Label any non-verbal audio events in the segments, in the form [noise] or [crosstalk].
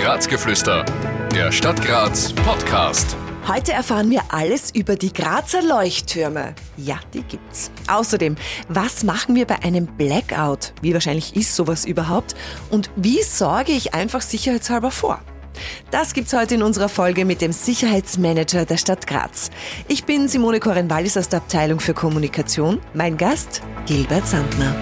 Grazgeflüster, der Stadt Graz Podcast. Heute erfahren wir alles über die Grazer Leuchttürme. Ja, die gibt's. Außerdem, was machen wir bei einem Blackout? Wie wahrscheinlich ist sowas überhaupt? Und wie sorge ich einfach sicherheitshalber vor? Das gibt's heute in unserer Folge mit dem Sicherheitsmanager der Stadt Graz. Ich bin Simone Koren-Wallis aus der Abteilung für Kommunikation. Mein Gast Gilbert Sandner.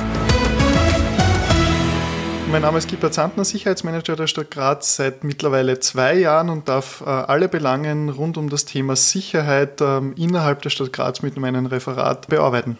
Mein Name ist Gilbert Sandner, Sicherheitsmanager der Stadt Graz seit mittlerweile zwei Jahren und darf äh, alle Belangen rund um das Thema Sicherheit ähm, innerhalb der Stadt Graz mit meinem Referat bearbeiten.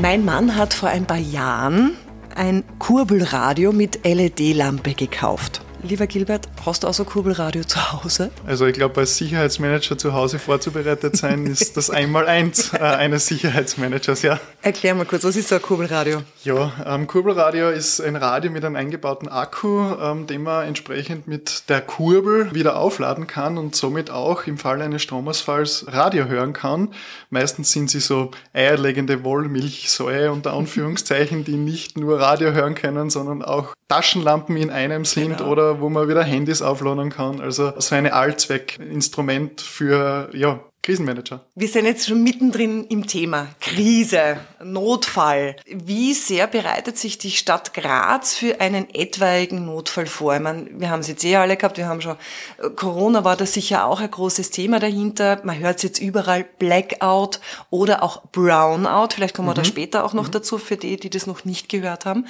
Mein Mann hat vor ein paar Jahren ein Kurbelradio mit LED-Lampe gekauft. Lieber Gilbert, hast du auch so Kurbelradio zu Hause? Also ich glaube, als Sicherheitsmanager zu Hause vorzubereitet sein, ist [laughs] das einmal eins äh, eines Sicherheitsmanagers, ja. Erklär mal kurz, was ist so ein Kurbelradio? Ja, ähm, Kurbelradio ist ein Radio mit einem eingebauten Akku, ähm, den man entsprechend mit der Kurbel wieder aufladen kann und somit auch im Falle eines Stromausfalls Radio hören kann. Meistens sind sie so eierlegende Wollmilchsäue unter [laughs] Anführungszeichen, die nicht nur Radio hören können, sondern auch Taschenlampen in einem sind genau. oder wo man wieder Handys aufladen kann. Also so eine Allzweckinstrument für ja, Krisenmanager. Wir sind jetzt schon mittendrin im Thema Krise, Notfall. Wie sehr bereitet sich die Stadt Graz für einen etwaigen Notfall vor? Ich meine, wir haben es jetzt eh alle gehabt, wir haben schon, Corona war da sicher auch ein großes Thema dahinter. Man hört es jetzt überall, Blackout oder auch Brownout. Vielleicht kommen wir mhm. da später auch noch mhm. dazu für die, die das noch nicht gehört haben.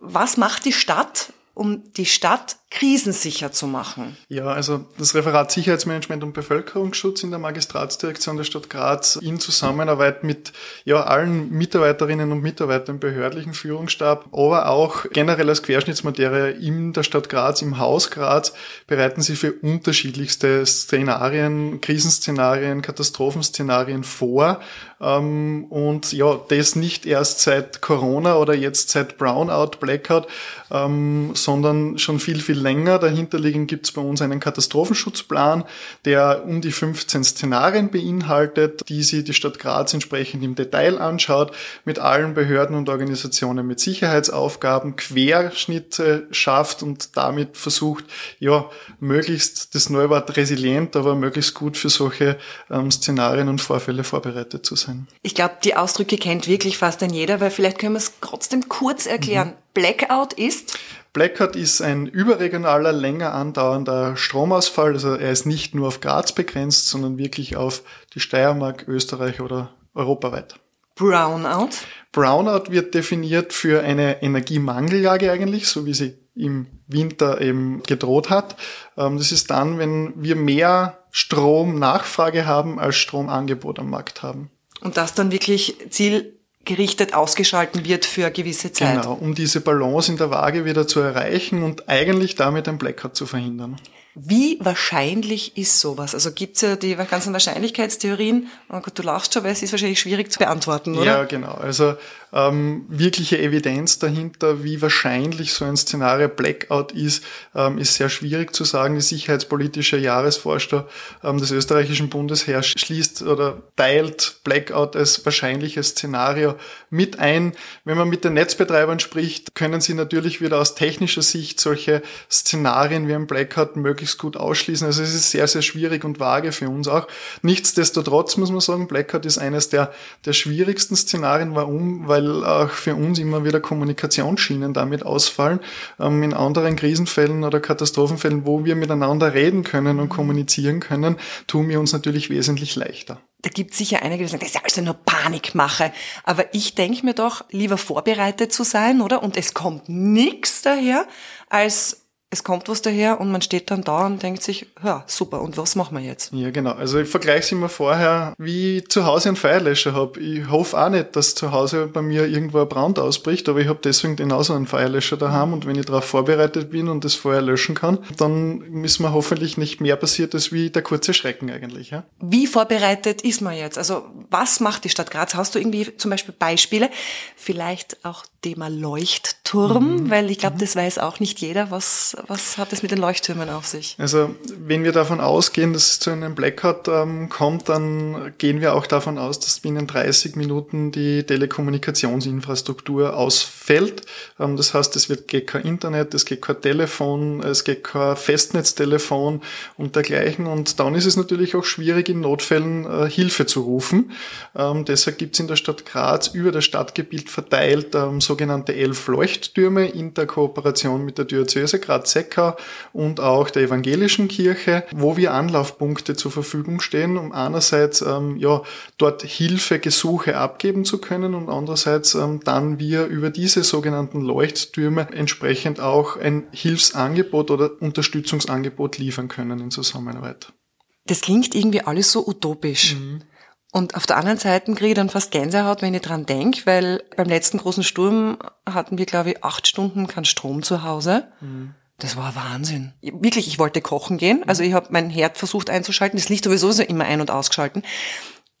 Was macht die Stadt, um die Stadt krisensicher zu machen? Ja, also das Referat Sicherheitsmanagement und Bevölkerungsschutz in der Magistratsdirektion der Stadt Graz in Zusammenarbeit mit ja, allen Mitarbeiterinnen und Mitarbeitern im behördlichen Führungsstab, aber auch generell als Querschnittsmaterie in der Stadt Graz, im Haus Graz, bereiten sie für unterschiedlichste Szenarien, Krisenszenarien, Katastrophenszenarien vor. Ähm, und ja, das nicht erst seit Corona oder jetzt seit Brownout, Blackout, ähm, sondern schon viel, viel länger. Dahinterliegend gibt es bei uns einen Katastrophenschutzplan, der um die 15 Szenarien beinhaltet, die sich die Stadt Graz entsprechend im Detail anschaut, mit allen Behörden und Organisationen mit Sicherheitsaufgaben, Querschnitte schafft und damit versucht, ja, möglichst das Neuwort resilient, aber möglichst gut für solche ähm, Szenarien und Vorfälle vorbereitet zu sein. Ich glaube, die Ausdrücke kennt wirklich fast ein jeder, weil vielleicht können wir es trotzdem kurz erklären. Mhm. Blackout ist? Blackout ist ein überregionaler, länger andauernder Stromausfall. Also er ist nicht nur auf Graz begrenzt, sondern wirklich auf die Steiermark, Österreich oder europaweit. Brownout? Brownout wird definiert für eine Energiemangeljage eigentlich, so wie sie im Winter eben gedroht hat. Ähm, das ist dann, wenn wir mehr Stromnachfrage haben, als Stromangebot am Markt haben. Und das dann wirklich Ziel gerichtet ausgeschalten wird für eine gewisse Zeit. Genau, um diese Balance in der Waage wieder zu erreichen und eigentlich damit ein Blackout zu verhindern. Wie wahrscheinlich ist sowas? Also gibt es ja die ganzen Wahrscheinlichkeitstheorien. Oh Gott, du lachst schon, weil es ist wahrscheinlich schwierig zu beantworten, oder? Ja, genau. Also ähm, wirkliche Evidenz dahinter, wie wahrscheinlich so ein Szenario Blackout ist, ähm, ist sehr schwierig zu sagen. Die sicherheitspolitische Jahresvorschau ähm, des österreichischen Bundesheers schließt oder teilt Blackout als wahrscheinliches Szenario mit ein. Wenn man mit den Netzbetreibern spricht, können sie natürlich wieder aus technischer Sicht solche Szenarien wie ein Blackout möglichst gut ausschließen. Also es ist sehr, sehr schwierig und vage für uns auch. Nichtsdestotrotz muss man sagen, Blackout ist eines der, der schwierigsten Szenarien. Warum? Weil auch für uns immer wieder Kommunikationsschienen damit ausfallen. Ähm, in anderen Krisenfällen oder Katastrophenfällen, wo wir miteinander reden können und kommunizieren können, tun wir uns natürlich wesentlich leichter. Da gibt es sicher einige, die sagen, das ist also nur Panikmache. Aber ich denke mir doch, lieber vorbereitet zu sein, oder? Und es kommt nichts daher, als es kommt was daher und man steht dann da und denkt sich, ja, super, und was machen wir jetzt? Ja, genau. Also ich vergleiche es immer vorher, wie ich zu Hause einen Feuerlöscher habe. Ich hoffe auch nicht, dass zu Hause bei mir irgendwo ein Brand ausbricht, aber ich habe deswegen genauso einen Feuerlöscher daheim und wenn ich darauf vorbereitet bin und das Feuer löschen kann, dann ist mir hoffentlich nicht mehr passiert, als wie der kurze Schrecken eigentlich. Ja? Wie vorbereitet ist man jetzt? Also was macht die Stadt Graz? Hast du irgendwie zum Beispiel Beispiele? Vielleicht auch Thema Leuchtturm, mhm. weil ich glaube, mhm. das weiß auch nicht jeder. Was, was hat es mit den Leuchttürmen auf sich? Also wenn wir davon ausgehen, dass es zu einem Blackout ähm, kommt, dann gehen wir auch davon aus, dass binnen 30 Minuten die Telekommunikationsinfrastruktur ausfällt. Ähm, das heißt, es wird geht kein Internet, es geht kein Telefon, es geht kein Festnetztelefon und dergleichen. Und dann ist es natürlich auch schwierig, in Notfällen äh, Hilfe zu rufen. Ähm, deshalb gibt es in der Stadt Graz über das Stadtgebiet verteilt ähm, sogenannte elf Leuchttürme in der Kooperation mit der Diözese Graz-Seckau und auch der evangelischen Kirche, wo wir Anlaufpunkte zur Verfügung stehen, um einerseits ähm, ja, dort Hilfegesuche abgeben zu können und andererseits ähm, dann wir über diese sogenannten Leuchttürme entsprechend auch ein Hilfsangebot oder Unterstützungsangebot liefern können in Zusammenarbeit. Das klingt irgendwie alles so utopisch. Mhm. Und auf der anderen Seite kriege ich dann fast Gänsehaut, wenn ich dran denke, weil beim letzten großen Sturm hatten wir, glaube ich, acht Stunden keinen Strom zu Hause. Mhm. Das war Wahnsinn. Wirklich, ich wollte kochen gehen. Also ich habe meinen Herd versucht einzuschalten. Das Licht sowieso so immer ein- und ausgeschalten.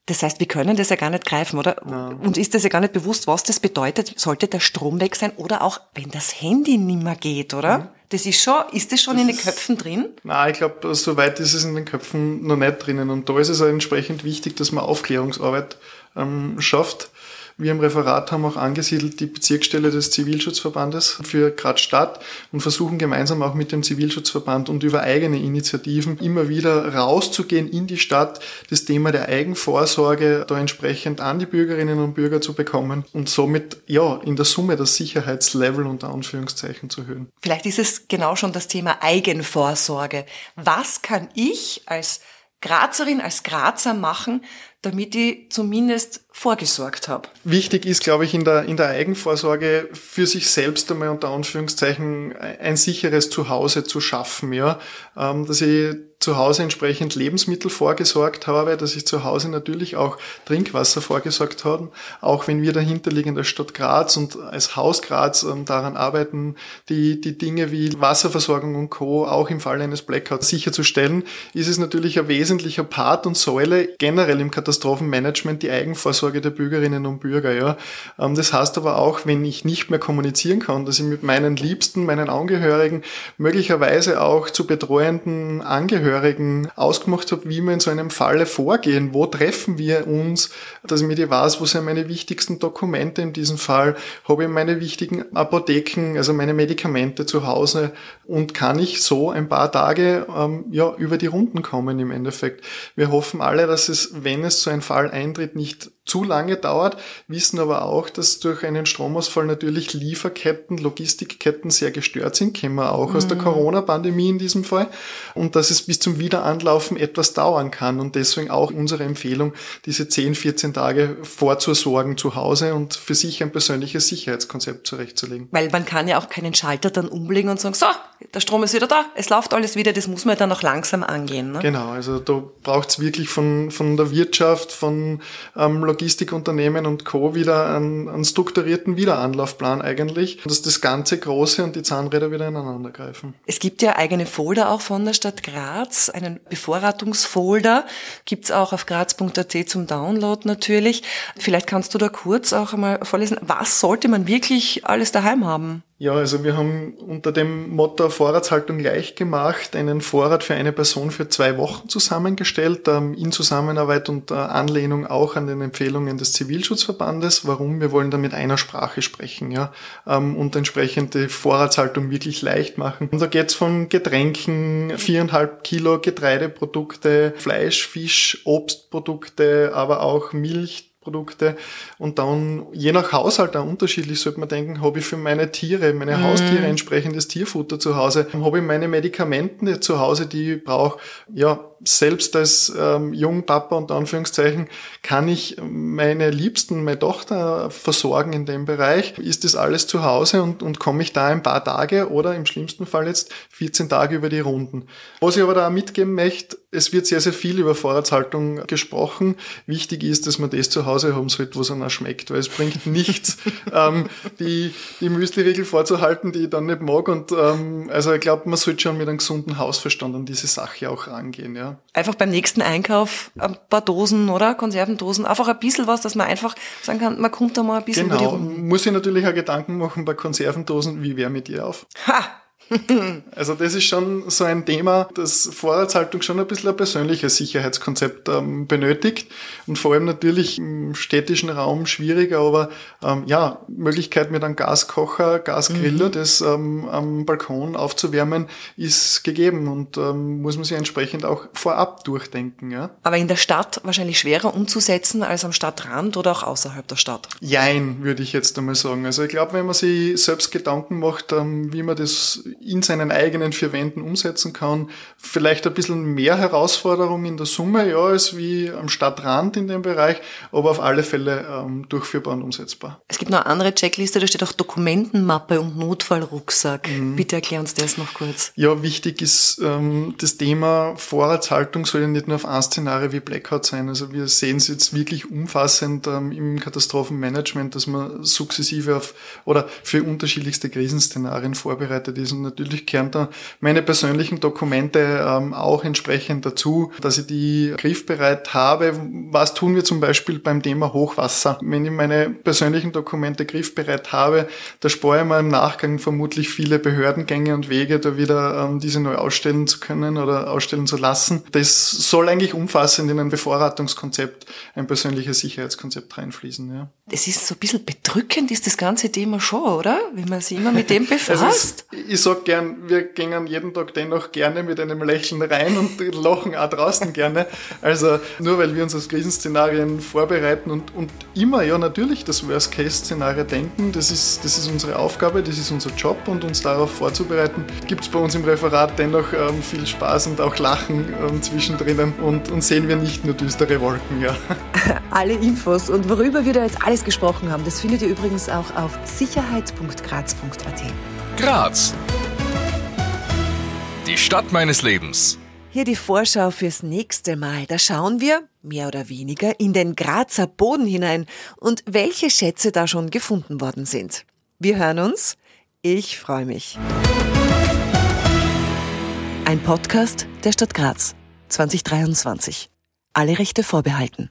Das heißt, wir können das ja gar nicht greifen, oder? Ja. Uns ist das ja gar nicht bewusst, was das bedeutet. Sollte der Strom weg sein oder auch, wenn das Handy nimmer geht, oder? Mhm. Das ist schon, ist das schon das in den Köpfen drin? Nein, ich glaube, so weit ist es in den Köpfen noch nicht drinnen. Und da ist es auch entsprechend wichtig, dass man Aufklärungsarbeit ähm, schafft. Wir im Referat haben auch angesiedelt die Bezirksstelle des Zivilschutzverbandes für Graz Stadt und versuchen gemeinsam auch mit dem Zivilschutzverband und über eigene Initiativen immer wieder rauszugehen in die Stadt, das Thema der Eigenvorsorge da entsprechend an die Bürgerinnen und Bürger zu bekommen und somit ja in der Summe das Sicherheitslevel unter Anführungszeichen zu erhöhen. Vielleicht ist es genau schon das Thema Eigenvorsorge. Was kann ich als Grazerin, als Grazer machen, damit ich zumindest vorgesorgt habe. Wichtig ist, glaube ich, in der, in der Eigenvorsorge für sich selbst einmal unter Anführungszeichen ein sicheres Zuhause zu schaffen, ja, ähm, dass ich zu Hause entsprechend Lebensmittel vorgesorgt habe, dass ich zu Hause natürlich auch Trinkwasser vorgesorgt habe, auch wenn wir dahinter liegen der Stadt Graz und als Haus Graz ähm, daran arbeiten, die, die Dinge wie Wasserversorgung und Co. auch im Fall eines Blackouts sicherzustellen, ist es natürlich ein wesentlicher Part und Säule generell im Katastrophenmanagement die Eigenvorsorge der Bürgerinnen und Bürger. Ja. Ähm, das heißt aber auch, wenn ich nicht mehr kommunizieren kann, dass ich mit meinen Liebsten, meinen Angehörigen, möglicherweise auch zu betreuenden Angehörigen Angehörigen ausgemacht habe, wie wir in so einem Falle vorgehen, wo treffen wir uns, dass ich mir die weiß, wo sind meine wichtigsten Dokumente in diesem Fall, habe ich meine wichtigen Apotheken, also meine Medikamente zu Hause? Und kann ich so ein paar Tage ähm, ja, über die Runden kommen im Endeffekt. Wir hoffen alle, dass es, wenn es so ein Fall eintritt, nicht zu lange dauert, wissen aber auch, dass durch einen Stromausfall natürlich Lieferketten, Logistikketten sehr gestört sind, kennen wir auch mhm. aus der mhm. Corona-Pandemie in diesem Fall, und dass es bis zum Wiederanlaufen etwas dauern kann und deswegen auch unsere Empfehlung, diese 10, 14 Tage vorzusorgen zu Hause und für sich ein persönliches Sicherheitskonzept zurechtzulegen. Weil man kann ja auch keinen Schalter dann umlegen und sagen, so, der Strom ist wieder da, es läuft alles wieder, das muss man dann auch langsam angehen. Ne? Genau, also da braucht es wirklich von, von der Wirtschaft, von ähm, Logistikunternehmen und Co. wieder einen, einen strukturierten Wiederanlaufplan eigentlich, dass das ganze Große und die Zahnräder wieder ineinander greifen. Es gibt ja eigene Folder auch von der Stadt Graz, einen Bevorratungsfolder, gibt's auch auf graz.at zum Download natürlich. Vielleicht kannst du da kurz auch einmal vorlesen, was sollte man wirklich alles daheim haben? Ja, also wir haben unter dem Motto Vorratshaltung leicht gemacht einen Vorrat für eine Person für zwei Wochen zusammengestellt, ähm, in Zusammenarbeit und Anlehnung auch an den Empfehlungen des Zivilschutzverbandes. Warum? Wir wollen da mit einer Sprache sprechen, ja, ähm, und entsprechend die Vorratshaltung wirklich leicht machen. Und da geht's von Getränken, viereinhalb Kilo Getreideprodukte, Fleisch, Fisch, Obstprodukte, aber auch Milch, Produkte und dann je nach Haushalt auch unterschiedlich sollte man denken, habe ich für meine Tiere, meine mhm. Haustiere entsprechendes Tierfutter zu Hause, habe ich meine Medikamente zu Hause, die ich brauche, ja, selbst als ähm, Jungpapa unter Anführungszeichen kann ich meine Liebsten, meine Tochter versorgen in dem Bereich. Ist das alles zu Hause und, und komme ich da ein paar Tage oder im schlimmsten Fall jetzt 14 Tage über die Runden. Was ich aber da mitgeben möchte, es wird sehr, sehr viel über Vorratshaltung gesprochen. Wichtig ist, dass man das zu Hause haben sollte, wo es einem auch schmeckt, weil es bringt [laughs] nichts, ähm, die, die Müsli-Riegel vorzuhalten, die ich dann nicht mag. Und ähm, also ich glaube, man sollte schon mit einem gesunden Hausverstand an diese Sache auch rangehen. Ja. Einfach beim nächsten Einkauf ein paar Dosen, oder? Konservendosen, einfach ein bisschen was, dass man einfach sagen kann, man kommt da mal ein bisschen genau. über die Runden. Muss ich natürlich auch Gedanken machen bei Konservendosen, wie wäre mit ihr auf? Ha! [laughs] Also das ist schon so ein Thema, das Vorratshaltung schon ein bisschen ein persönliches Sicherheitskonzept ähm, benötigt und vor allem natürlich im städtischen Raum schwieriger, aber ähm, ja, Möglichkeit mit einem Gaskocher, Gasgriller, mhm. das ähm, am Balkon aufzuwärmen, ist gegeben und ähm, muss man sich entsprechend auch vorab durchdenken. Ja. Aber in der Stadt wahrscheinlich schwerer umzusetzen als am Stadtrand oder auch außerhalb der Stadt? Jein, würde ich jetzt einmal sagen. Also ich glaube, wenn man sich selbst Gedanken macht, ähm, wie man das in seinen eigenen vier Wänden umsetzen kann. Vielleicht ein bisschen mehr Herausforderung in der Summe, ja, als wie am Stadtrand in dem Bereich, aber auf alle Fälle ähm, durchführbar und umsetzbar. Es gibt noch eine andere Checkliste, da steht auch Dokumentenmappe und Notfallrucksack. Mhm. Bitte erklär uns das noch kurz. Ja, wichtig ist ähm, das Thema Vorratshaltung soll ja nicht nur auf ein Szenario wie Blackout sein. Also wir sehen es jetzt wirklich umfassend ähm, im Katastrophenmanagement, dass man sukzessive auf oder für unterschiedlichste Krisenszenarien vorbereitet ist und natürlich gehören da meine persönlichen Dokumente ähm, auch entsprechend dazu, dass ich die griffbereit habe. Was tun wir zum Beispiel beim Thema Hochwasser? Wenn ich meine persönlichen Dokumente griffbereit habe, da spare ich mir im Nachgang vermutlich viele Behördengänge und Wege, da wieder ähm, diese neu ausstellen zu können oder ausstellen zu lassen. Das soll eigentlich umfassend in ein Bevorratungskonzept, ein persönliches Sicherheitskonzept reinfließen. Ja. Das ist so ein bisschen bedrückend, ist das ganze Thema schon, oder? Wenn man sich immer mit dem [laughs] befasst. Ist, ich sag gern, wir gehen jeden Tag dennoch gerne mit einem Lächeln rein und [laughs] lachen auch draußen gerne. Also nur weil wir uns auf Krisenszenarien vorbereiten und, und immer ja natürlich das Worst-Case-Szenario denken, das ist, das ist unsere Aufgabe, das ist unser Job und uns darauf vorzubereiten, gibt es bei uns im Referat dennoch ähm, viel Spaß und auch Lachen ähm, zwischendrin und, und sehen wir nicht nur düstere Wolken. Ja. [laughs] Alle Infos und worüber wir da jetzt alles gesprochen haben, das findet ihr übrigens auch auf sicherheit.graz.at. Graz die Stadt meines Lebens. Hier die Vorschau fürs nächste Mal. Da schauen wir, mehr oder weniger, in den Grazer Boden hinein und welche Schätze da schon gefunden worden sind. Wir hören uns. Ich freue mich. Ein Podcast der Stadt Graz 2023. Alle Rechte vorbehalten.